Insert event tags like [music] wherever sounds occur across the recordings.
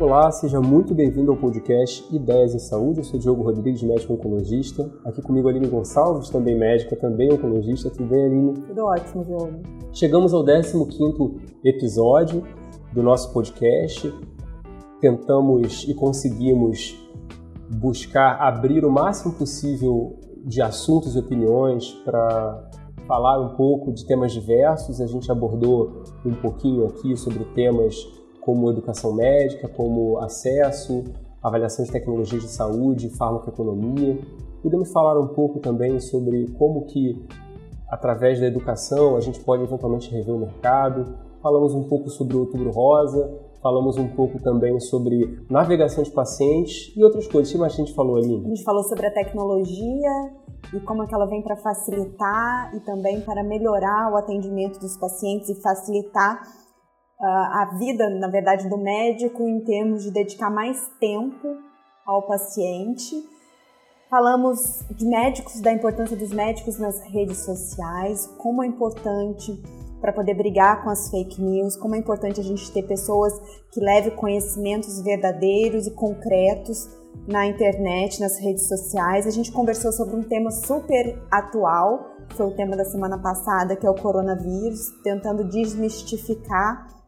Olá, seja muito bem-vindo ao podcast Ideias em Saúde. Eu sou Diogo Rodrigues, médico oncologista. Aqui comigo Aline Gonçalves, também médica, também oncologista. Tudo bem, Aline? Tudo ótimo, Diogo. Chegamos ao 15º episódio do nosso podcast. Tentamos e conseguimos buscar abrir o máximo possível de assuntos e opiniões para falar um pouco de temas diversos. A gente abordou um pouquinho aqui sobre temas como educação médica, como acesso, avaliação de tecnologias de saúde, farmacoeconomia. Podemos falar um pouco também sobre como que, através da educação, a gente pode eventualmente rever o mercado. Falamos um pouco sobre o Outubro Rosa, falamos um pouco também sobre navegação de pacientes e outras coisas. O que mais a gente falou ali? A gente falou sobre a tecnologia e como é que ela vem para facilitar e também para melhorar o atendimento dos pacientes e facilitar a vida, na verdade, do médico em termos de dedicar mais tempo ao paciente. Falamos de médicos, da importância dos médicos nas redes sociais, como é importante para poder brigar com as fake news, como é importante a gente ter pessoas que levem conhecimentos verdadeiros e concretos na internet, nas redes sociais. A gente conversou sobre um tema super atual, que foi o tema da semana passada, que é o coronavírus, tentando desmistificar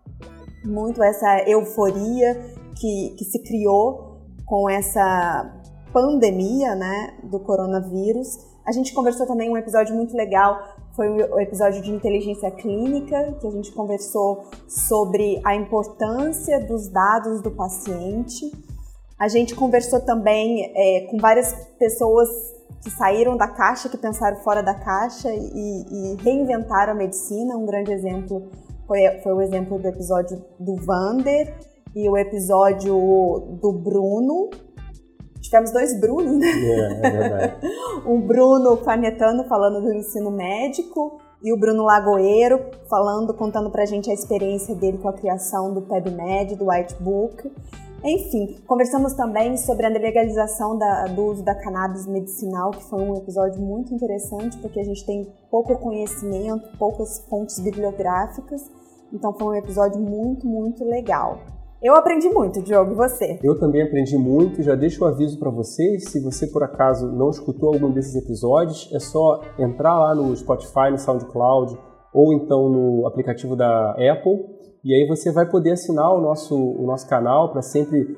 muito essa euforia que, que se criou com essa pandemia né, do coronavírus. A gente conversou também um episódio muito legal, foi o episódio de inteligência clínica, que a gente conversou sobre a importância dos dados do paciente. A gente conversou também é, com várias pessoas que saíram da caixa, que pensaram fora da caixa e, e reinventaram a medicina. Um grande exemplo foi, foi o exemplo do episódio do Vander e o episódio do Bruno. Tivemos dois Brunos, né? É, é verdade. [laughs] um Bruno Canetano falando do ensino médico e o Bruno Lagoeiro falando, contando pra gente a experiência dele com a criação do PebMed, do Whitebook. Enfim, conversamos também sobre a legalização da, do uso da cannabis medicinal, que foi um episódio muito interessante, porque a gente tem pouco conhecimento, poucas fontes bibliográficas, então foi um episódio muito, muito legal. Eu aprendi muito, Diogo, você? Eu também aprendi muito, já deixo o um aviso para vocês, se você por acaso não escutou algum desses episódios, é só entrar lá no Spotify, no SoundCloud, ou então no aplicativo da Apple, e aí você vai poder assinar o nosso, o nosso canal para sempre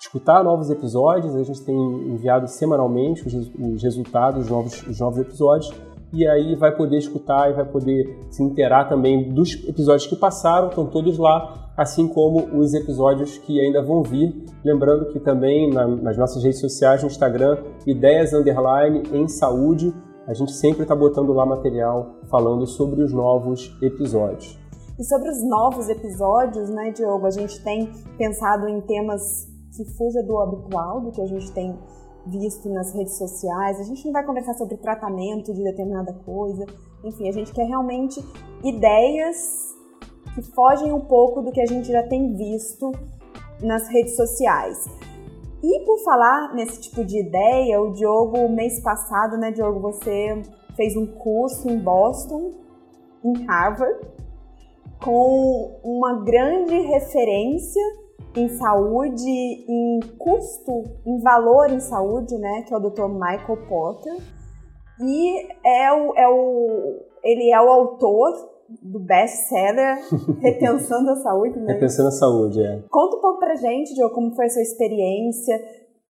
escutar novos episódios. A gente tem enviado semanalmente os, os resultados dos novos, os novos episódios. E aí vai poder escutar e vai poder se inteirar também dos episódios que passaram, estão todos lá, assim como os episódios que ainda vão vir. Lembrando que também na, nas nossas redes sociais, no Instagram, ideias underline em saúde, a gente sempre está botando lá material falando sobre os novos episódios. E sobre os novos episódios, né, Diogo, a gente tem pensado em temas que fuja do habitual, do que a gente tem visto nas redes sociais. A gente não vai conversar sobre tratamento de determinada coisa. Enfim, a gente quer realmente ideias que fogem um pouco do que a gente já tem visto nas redes sociais. E por falar nesse tipo de ideia, o Diogo, mês passado, né, Diogo, você fez um curso em Boston, em Harvard, com uma grande referência em saúde, em custo, em valor em saúde, né, que é o Dr. Michael Potter. E é o, é o, ele é o autor do best-seller [laughs] Repensando a Saúde, né? Repensando a Saúde, é. Conta um pouco pra gente, Joe, como foi a sua experiência,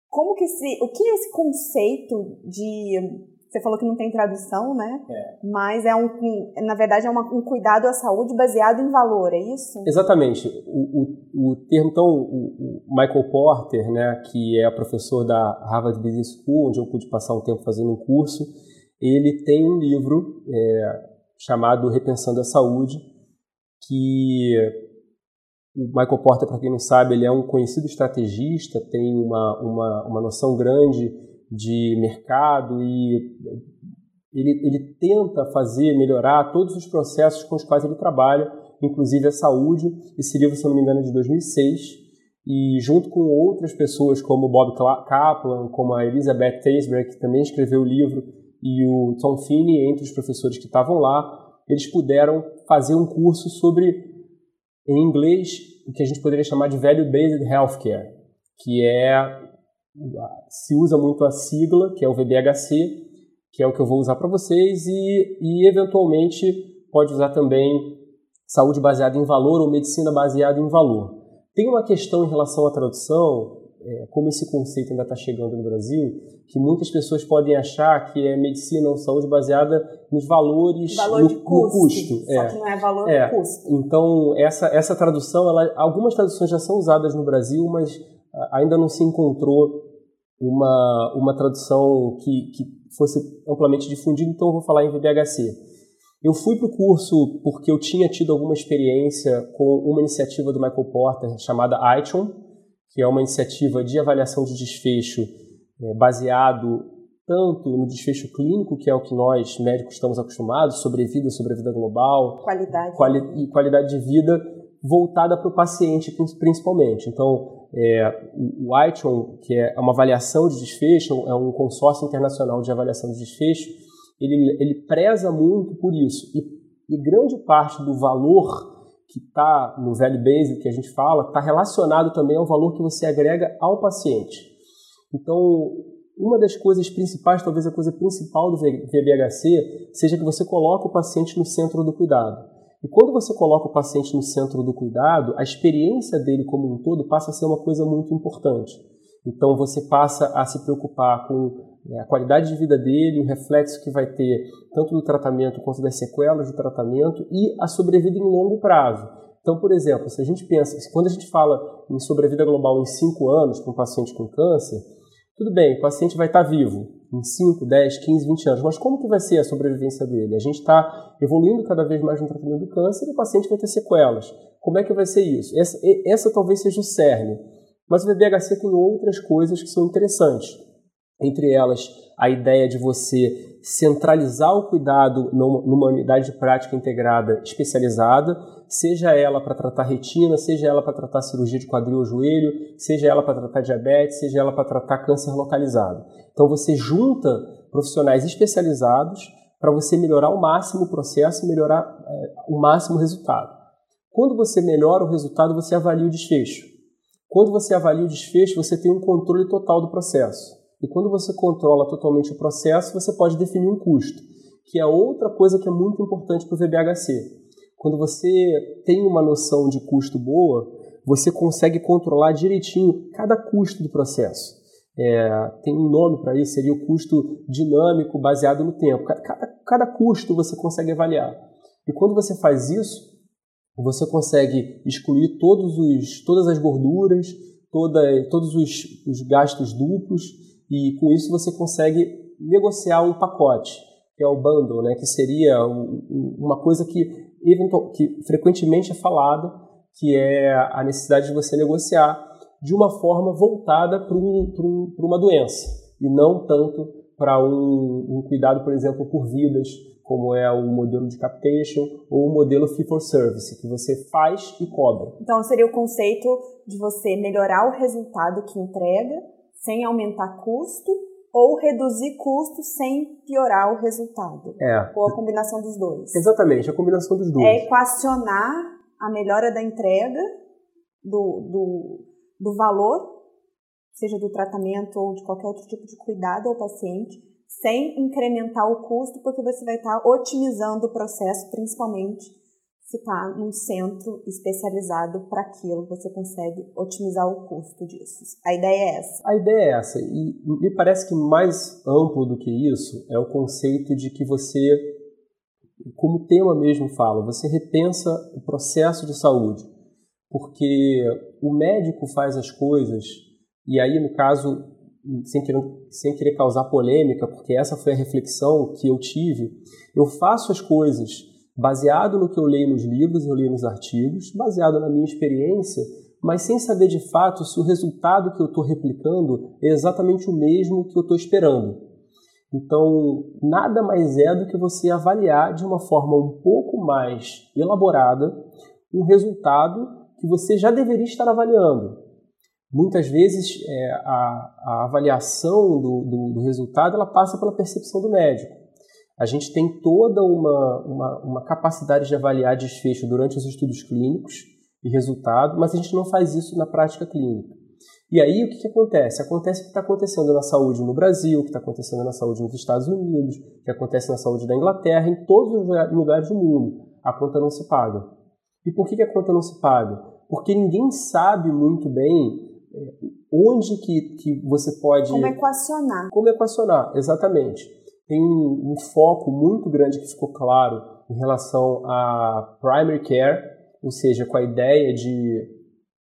como que esse, o que é esse conceito de você falou que não tem tradução, né? É. Mas é um, na verdade, é uma, um cuidado à saúde baseado em valor, é isso? Exatamente. O, o, o termo, então, o, o, Michael Porter, né, que é professor da Harvard Business School, onde eu pude passar um tempo fazendo um curso, ele tem um livro é, chamado Repensando a Saúde, que o Michael Porter, para quem não sabe, ele é um conhecido estrategista, tem uma, uma, uma noção grande de mercado e ele, ele tenta fazer, melhorar todos os processos com os quais ele trabalha, inclusive a saúde. Esse livro, se não me engano, é de 2006 e junto com outras pessoas como Bob Kaplan, como a Elizabeth Teisberg, que também escreveu o livro, e o Tom Finney, entre os professores que estavam lá, eles puderam fazer um curso sobre, em inglês, o que a gente poderia chamar de Value-Based Healthcare, que é se usa muito a sigla, que é o VBHC, que é o que eu vou usar para vocês, e, e eventualmente pode usar também saúde baseada em valor ou medicina baseada em valor. Tem uma questão em relação à tradução, é, como esse conceito ainda está chegando no Brasil, que muitas pessoas podem achar que é medicina ou saúde baseada nos valores valor no, custo, no custo. Só é. que não é valor é. custo. Então, essa, essa tradução, ela, algumas traduções já são usadas no Brasil, mas ainda não se encontrou uma, uma tradução que, que fosse amplamente difundida, então eu vou falar em VBHC. Eu fui para o curso porque eu tinha tido alguma experiência com uma iniciativa do Michael Porter chamada ITON, que é uma iniciativa de avaliação de desfecho é, baseado tanto no desfecho clínico, que é o que nós médicos estamos acostumados, sobrevida, sobrevida global, qualidade quali e qualidade de vida voltada para o paciente principalmente. Então, é, o ITON, que é uma avaliação de desfecho, é um consórcio internacional de avaliação de desfecho, ele, ele preza muito por isso. E, e grande parte do valor que está no value based que a gente fala está relacionado também ao valor que você agrega ao paciente. Então, uma das coisas principais, talvez a coisa principal do VBHC, seja que você coloca o paciente no centro do cuidado. E quando você coloca o paciente no centro do cuidado, a experiência dele como um todo passa a ser uma coisa muito importante. Então você passa a se preocupar com é, a qualidade de vida dele, o reflexo que vai ter tanto do tratamento quanto das sequelas do tratamento e a sobrevida em longo prazo. Então, por exemplo, se a gente pensa, quando a gente fala em sobrevida global em 5 anos para um paciente com câncer, tudo bem, o paciente vai estar vivo em 5, 10, 15, 20 anos, mas como que vai ser a sobrevivência dele? A gente está evoluindo cada vez mais no tratamento do câncer e o paciente vai ter sequelas. Como é que vai ser isso? Essa, essa talvez seja o cerne. Mas o VBHC tem outras coisas que são interessantes. Entre elas, a ideia de você centralizar o cuidado numa unidade de prática integrada especializada, seja ela para tratar retina, seja ela para tratar cirurgia de quadril ou joelho, seja ela para tratar diabetes, seja ela para tratar câncer localizado. Então você junta profissionais especializados para você melhorar ao máximo o processo e melhorar é, o máximo o resultado. Quando você melhora o resultado, você avalia o desfecho. Quando você avalia o desfecho, você tem um controle total do processo. E quando você controla totalmente o processo, você pode definir um custo, que é outra coisa que é muito importante para o VBHC. Quando você tem uma noção de custo boa, você consegue controlar direitinho cada custo do processo. É, tem um nome para isso, seria o custo dinâmico baseado no tempo. Cada, cada custo você consegue avaliar. E quando você faz isso, você consegue excluir todos os, todas as gorduras, toda, todos os, os gastos duplos, e com isso você consegue negociar um pacote, que é o bundle, né, que seria uma coisa que, eventual, que frequentemente é falada, que é a necessidade de você negociar de uma forma voltada para um, um, uma doença, e não tanto para um, um cuidado, por exemplo, por vidas, como é o modelo de capitation ou o modelo fee for service, que você faz e cobra. Então seria o conceito de você melhorar o resultado que entrega sem aumentar custo ou reduzir custo sem piorar o resultado. É. Ou a combinação dos dois. Exatamente, a combinação dos dois. É equacionar a melhora da entrega do, do, do valor, seja do tratamento ou de qualquer outro tipo de cuidado ao paciente, sem incrementar o custo, porque você vai estar otimizando o processo, principalmente se está num centro especializado para aquilo, você consegue otimizar o custo disso. A ideia é essa. A ideia é essa. E me parece que mais amplo do que isso é o conceito de que você, como o tema mesmo fala, você repensa o processo de saúde. Porque o médico faz as coisas, e aí, no caso, sem querer, sem querer causar polêmica, porque essa foi a reflexão que eu tive, eu faço as coisas baseado no que eu leio nos livros, eu leio nos artigos, baseado na minha experiência, mas sem saber de fato se o resultado que eu estou replicando é exatamente o mesmo que eu estou esperando. Então, nada mais é do que você avaliar de uma forma um pouco mais elaborada um resultado que você já deveria estar avaliando. Muitas vezes é, a, a, avaliação do, do, do, resultado ela passa pela percepção do médico. A gente tem toda uma, uma, uma capacidade de avaliar desfecho durante os estudos clínicos, e resultado, mas a gente não faz isso na prática clínica. E aí o que, que acontece? Acontece o que está acontecendo na saúde no Brasil, o que está acontecendo na saúde nos Estados Unidos, o que acontece na saúde da Inglaterra, em todos os lugares do mundo. A conta não se paga. E por que, que a conta não se paga? Porque ninguém sabe muito bem é, onde que, que você pode... Como equacionar. Como equacionar, exatamente. Tem um, um foco muito grande que ficou claro em relação a primary care, ou seja, com a ideia de,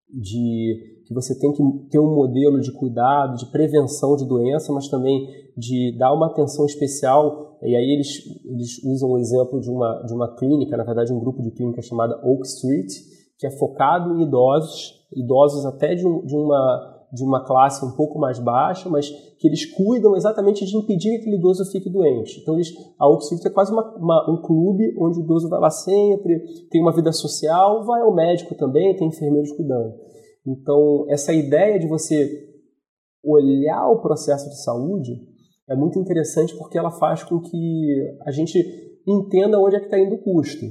de que você tem que ter um modelo de cuidado, de prevenção de doença, mas também de dar uma atenção especial. E aí eles, eles usam o exemplo de uma, de uma clínica, na verdade um grupo de clínica chamada Oak Street, que é focado em idosos, idosos até de, de uma de uma classe um pouco mais baixa, mas que eles cuidam exatamente de impedir que aquele idoso fique doente. Então, eles, a Street é quase uma, uma, um clube onde o idoso vai lá sempre, tem uma vida social, vai ao médico também, tem enfermeiros cuidando. Então, essa ideia de você olhar o processo de saúde é muito interessante porque ela faz com que a gente entenda onde é que está indo o custo.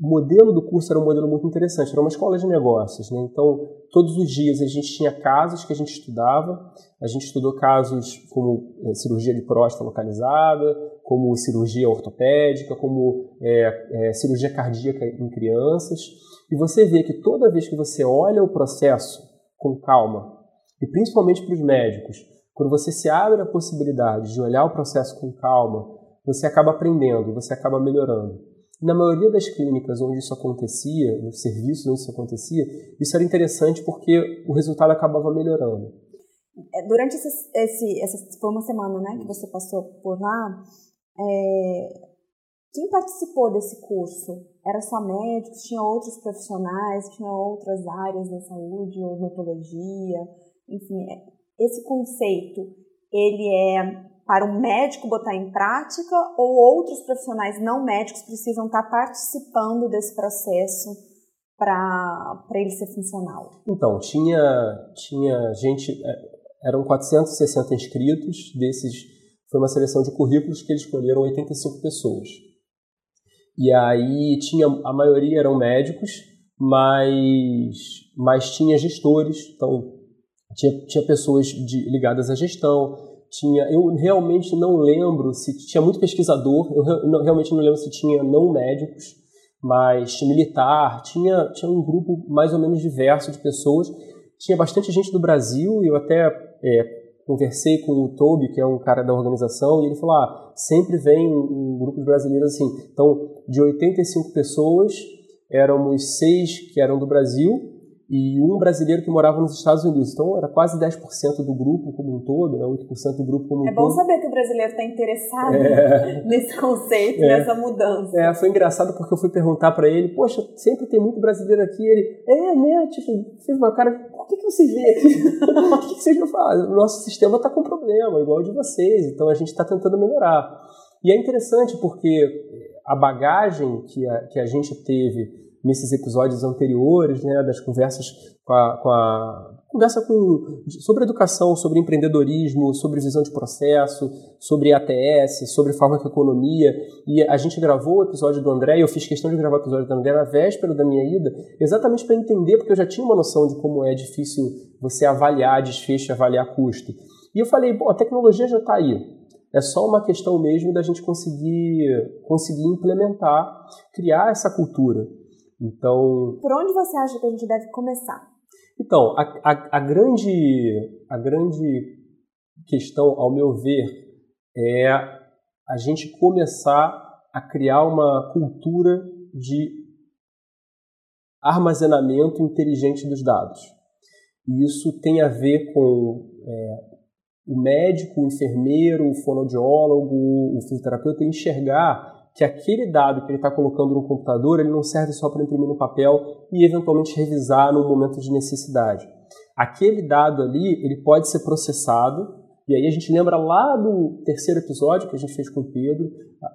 O modelo do curso era um modelo muito interessante, era uma escola de negócios. Né? Então, todos os dias a gente tinha casos que a gente estudava. A gente estudou casos como é, cirurgia de próstata localizada, como cirurgia ortopédica, como é, é, cirurgia cardíaca em crianças. E você vê que toda vez que você olha o processo com calma, e principalmente para os médicos, quando você se abre a possibilidade de olhar o processo com calma, você acaba aprendendo, você acaba melhorando. Na maioria das clínicas onde isso acontecia, nos serviços onde isso acontecia, isso era interessante porque o resultado acabava melhorando. É, durante esse, esse essa foi uma semana, né, que você passou por lá, é, quem participou desse curso? Era só médicos? Tinha outros profissionais? Tinha outras áreas da saúde, odontologia? Enfim, é, esse conceito, ele é para um médico botar em prática ou outros profissionais não médicos precisam estar participando desse processo para ele ser funcional? Então, tinha, tinha gente, é, eram 460 inscritos, desses foi uma seleção de currículos que eles escolheram 85 pessoas. E aí tinha a maioria eram médicos, mas, mas tinha gestores, então tinha, tinha pessoas de, ligadas à gestão, tinha eu realmente não lembro se tinha muito pesquisador, eu realmente não lembro se tinha não médicos, mas militar, tinha, tinha um grupo mais ou menos diverso de pessoas, tinha bastante gente do Brasil e eu até é, conversei com o Toby, que é um cara da organização, e ele falou: ah, sempre vem um, um grupo de brasileiros assim. Então, de 85 pessoas, éramos seis que eram do Brasil e um brasileiro que morava nos Estados Unidos. Então, era quase 10% do grupo como um todo, né? 8% do grupo como um todo. É bom saber que o brasileiro está interessado é. [laughs] nesse conceito, é. nessa mudança. É, foi engraçado porque eu fui perguntar para ele, poxa, sempre tem muito brasileiro aqui. Ele, é, né? Tipo, fez uma cara, por que, que você vê aqui? [laughs] o que, que vocês não fazem? O nosso sistema está com problema, igual o de vocês, então a gente está tentando melhorar. E é interessante porque a bagagem que a, que a gente teve nesses episódios anteriores, né, das conversas com a, com a conversa com, sobre educação, sobre empreendedorismo, sobre visão de processo, sobre ATS, sobre farmacoeconomia. E a gente gravou o episódio do André, eu fiz questão de gravar o episódio do André na véspera da minha ida, exatamente para entender, porque eu já tinha uma noção de como é difícil você avaliar desfecho, avaliar custo. E eu falei, bom, a tecnologia já está aí. É só uma questão mesmo da gente conseguir, conseguir implementar, criar essa cultura. Então. Por onde você acha que a gente deve começar? Então, a, a, a, grande, a grande questão, ao meu ver, é a gente começar a criar uma cultura de armazenamento inteligente dos dados. E isso tem a ver com é, o médico, o enfermeiro, o fonoaudiólogo, o fisioterapeuta enxergar que aquele dado que ele está colocando no computador ele não serve só para imprimir no papel e eventualmente revisar no momento de necessidade. Aquele dado ali ele pode ser processado e aí a gente lembra lá do terceiro episódio que a gente fez com o Pedro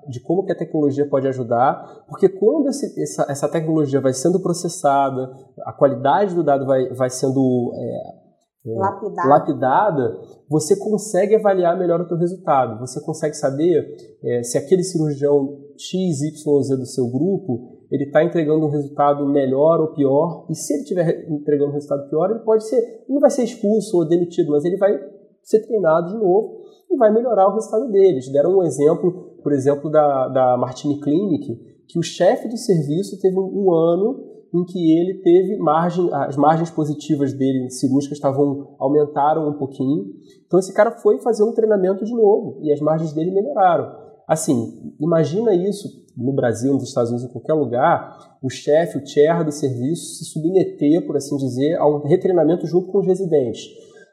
de como que a tecnologia pode ajudar, porque quando esse, essa, essa, tecnologia vai sendo processada, a qualidade do dado vai, vai sendo é, lapidada. lapidada, você consegue avaliar melhor o teu resultado. Você consegue saber é, se aquele cirurgião XYZ do seu grupo ele está entregando um resultado melhor ou pior, e se ele estiver entregando um resultado pior, ele pode ser, ele não vai ser expulso ou demitido, mas ele vai ser treinado de novo e vai melhorar o resultado deles. Deram um exemplo, por exemplo, da, da Martini Clinic, que o chefe do serviço teve um ano em que ele teve margem, as margens positivas dele cirúrgicas estavam aumentaram um pouquinho. Então esse cara foi fazer um treinamento de novo e as margens dele melhoraram. Assim, imagina isso no Brasil, nos Estados Unidos, em qualquer lugar, o chefe, o chair do serviço se submeter, por assim dizer, a um retreinamento junto com os residentes.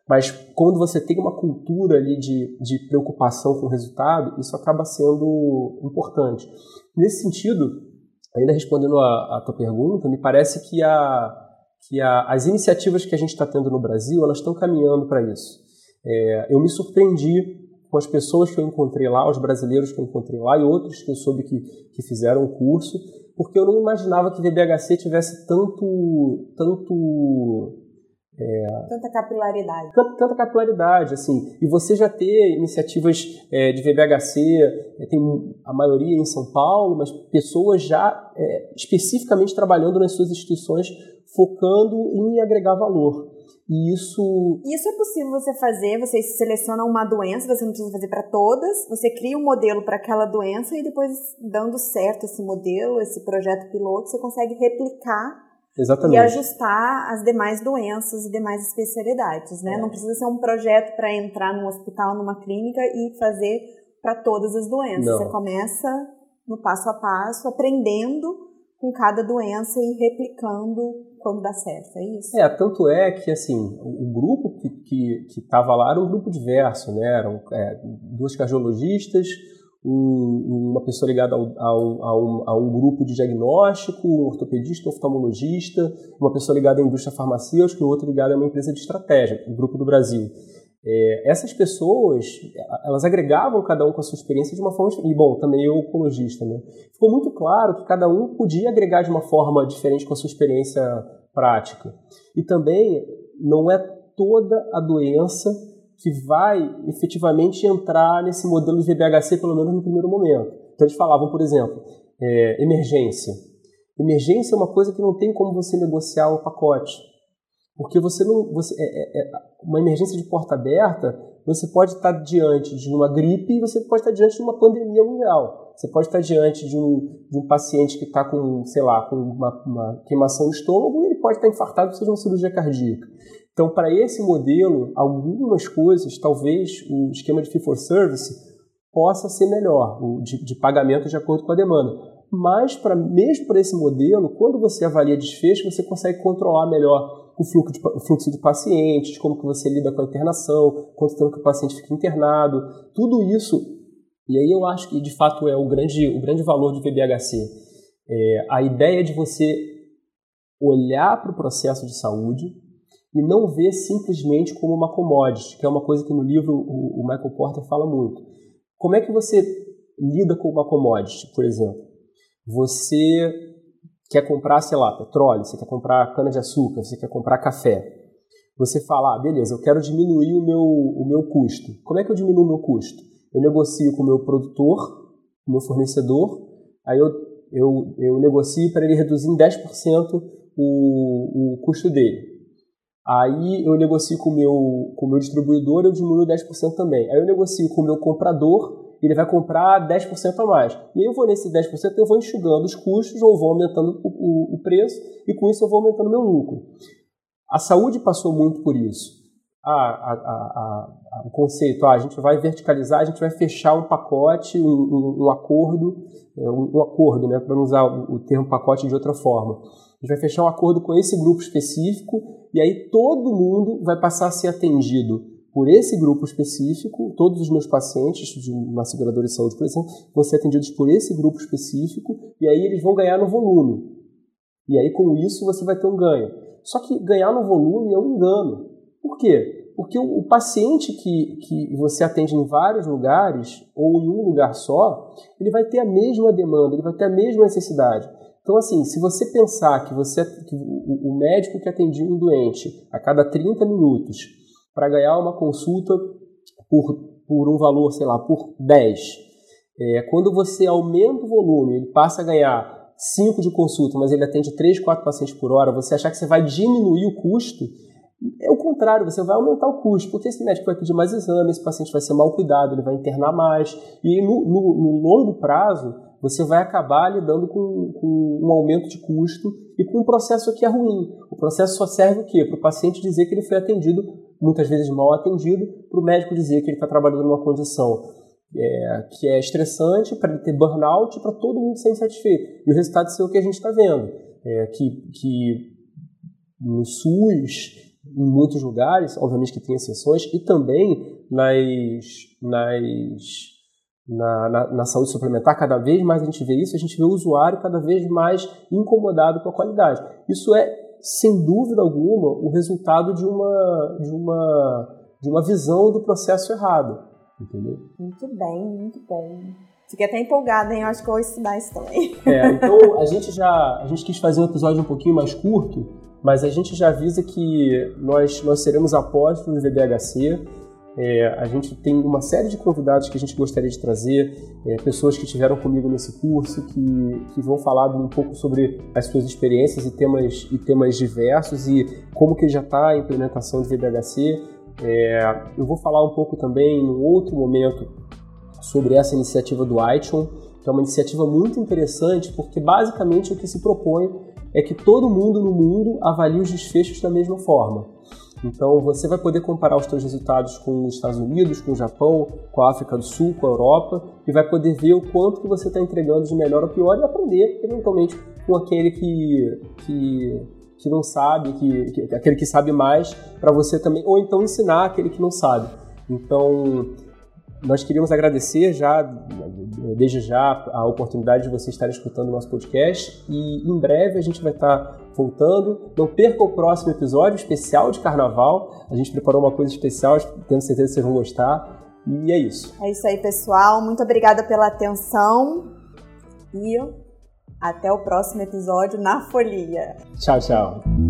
Mas quando você tem uma cultura ali de, de preocupação com o resultado, isso acaba sendo importante. Nesse sentido, ainda respondendo a, a tua pergunta, me parece que, a, que a, as iniciativas que a gente está tendo no Brasil, elas estão caminhando para isso. É, eu me surpreendi com as pessoas que eu encontrei lá, os brasileiros que eu encontrei lá e outros que eu soube que, que fizeram o curso, porque eu não imaginava que VBHC tivesse tanto, tanto é, tanta capilaridade. Tanta, tanta, capilaridade, assim. E você já ter iniciativas é, de VBHC, é, tem a maioria em São Paulo, mas pessoas já é, especificamente trabalhando nas suas instituições, focando em agregar valor. E isso. Isso é possível você fazer. Você seleciona uma doença, você não precisa fazer para todas. Você cria um modelo para aquela doença e depois, dando certo esse modelo, esse projeto piloto, você consegue replicar Exatamente. E ajustar as demais doenças e demais especialidades, né? É. Não precisa ser um projeto para entrar num hospital, numa clínica e fazer para todas as doenças. Não. Você começa no passo a passo, aprendendo com cada doença e replicando quando dá certo, é isso? É, tanto é que, assim, o, grupo que estava que, que lá era um grupo diverso, né? Eram é, duas cardiologistas, um, uma pessoa ligada ao, ao, a, um, a, um, grupo de diagnóstico, um ortopedista, um oftalmologista, uma pessoa ligada à indústria farmacêutica e outra ligada a uma empresa de estratégia, o Grupo do Brasil. É, essas pessoas, elas agregavam cada um com a sua experiência de uma forma E, bom, também eu, oncologista, né? Ficou muito claro que cada um podia agregar de uma forma diferente com a sua experiência prática. E também não é toda a doença que vai efetivamente entrar nesse modelo de VBHC, pelo menos no primeiro momento. Então, eles falavam, por exemplo, é, emergência. Emergência é uma coisa que não tem como você negociar o pacote. Porque você não. Você, é, é, é, uma emergência de porta aberta, você pode estar diante de uma gripe e você pode estar diante de uma pandemia mundial. Você pode estar diante de um, de um paciente que está com, sei lá, com uma, uma queimação no estômago e ele pode estar infartado seja uma cirurgia cardíaca. Então, para esse modelo, algumas coisas, talvez o esquema de fee for service possa ser melhor, de, de pagamento de acordo com a demanda. Mas, para mesmo para esse modelo, quando você avalia desfecho, você consegue controlar melhor o fluxo, de, o fluxo de pacientes, como que você lida com a internação, quanto tempo que o paciente fica internado, tudo isso. E aí eu acho que, de fato, é o grande, o grande valor do VBHC. É, a ideia de você olhar para o processo de saúde, e não ver simplesmente como uma commodity, que é uma coisa que no livro o, Michael Porter fala muito. Como é que você lida com uma commodity, por exemplo? Você quer comprar, sei lá, petróleo, você quer comprar cana-de-açúcar, você quer comprar café. Você fala, ah, beleza, eu quero diminuir o meu, o meu custo. Como é que eu diminuo o meu custo? Eu negocio com o meu produtor, com o meu fornecedor, aí eu, eu, eu negocio para ele reduzir em 10% o, o custo dele. Aí eu negocio com o meu, com o meu distribuidor, eu diminuo 10% também. Aí eu negocio com o meu comprador, ele vai comprar 10% a mais. E aí eu vou nesse 10%, eu vou enxugando os custos ou vou aumentando o, o, o preço e com isso eu vou aumentando meu lucro. A saúde passou muito por isso. A, a, a, o conceito, ah, a gente vai verticalizar, a gente vai fechar um pacote, um, um, um acordo, é, um, um, acordo, né, para não usar o, o termo pacote de outra forma. Gente vai fechar um acordo com esse grupo específico e aí todo mundo vai passar a ser atendido por esse grupo específico, todos os meus pacientes de uma seguradora de saúde, por exemplo, vão ser atendidos por esse grupo específico e aí eles vão ganhar no volume. E aí com isso você vai ter um ganho. Só que ganhar no volume é um engano. Por quê? Porque o, o paciente que, que você atende em vários lugares ou em um lugar só, ele vai ter a mesma demanda, ele vai ter a mesma necessidade. Então, assim, se você pensar que, você, que o, médico que atendia um doente a cada 30 minutos para ganhar uma consulta por, por um valor, sei lá, por 10, é, quando você aumenta o volume, ele passa a ganhar 5 de consulta, mas ele atende 3, 4 pacientes por hora, você achar que você vai diminuir o custo, é o contrário, você vai aumentar o custo, porque esse médico vai pedir mais exames, esse paciente vai ser mal cuidado, ele vai internar mais, e no, no, no longo prazo, você vai acabar lidando com, com, um aumento de custo e com um processo que é ruim. O processo só serve o quê? Para o paciente dizer que ele foi atendido, muitas vezes mal atendido, para o médico dizer que ele está trabalhando numa condição é, que é estressante, para ele ter burnout, para todo mundo ser insatisfeito. E o resultado é o que a gente está vendo, é, que, que no SUS em muitos lugares, obviamente que tem exceções, e também nas, nas, na, na, na, saúde suplementar, cada vez mais a gente vê isso, a gente vê o usuário cada vez mais incomodado com a qualidade. Isso é, sem dúvida alguma, o resultado de uma, de uma, de uma visão do processo errado. Entendeu? Muito bem, muito bem. Fiquei até empolgada, hein? Eu acho que eu vou estudar isso também. É, então a gente já a gente quis fazer um episódio um pouquinho mais curto, mas a gente já avisa que nós, nós seremos apóstolos do VBHC. É, a gente tem uma série de convidados que a gente gostaria de trazer, é, pessoas que estiveram comigo nesse curso, que, que vão falar um pouco sobre as suas experiências e temas, e temas diversos e como que já está a implementação do VBHC. É, eu vou falar um pouco também, em outro momento, sobre essa iniciativa do ITION, que é uma iniciativa muito interessante, porque basicamente o que se propõe é que todo mundo no mundo avalie os desfechos da mesma forma. Então você vai poder comparar os seus resultados com os Estados Unidos, com o Japão, com a África do Sul, com a Europa e vai poder ver o quanto que você está entregando de melhor ou pior e aprender eventualmente com aquele que, que, que não sabe, que, que aquele que sabe mais para você também, ou então ensinar aquele que não sabe. Então nós queríamos agradecer já, desde já, a oportunidade de você estar escutando o nosso podcast e em breve a gente vai estar voltando. Não perca o próximo episódio especial de carnaval. A gente preparou uma coisa especial, tenho certeza que vocês vão gostar. E é isso. É isso aí, pessoal. Muito obrigada pela atenção e até o próximo episódio na Folia. Tchau, tchau.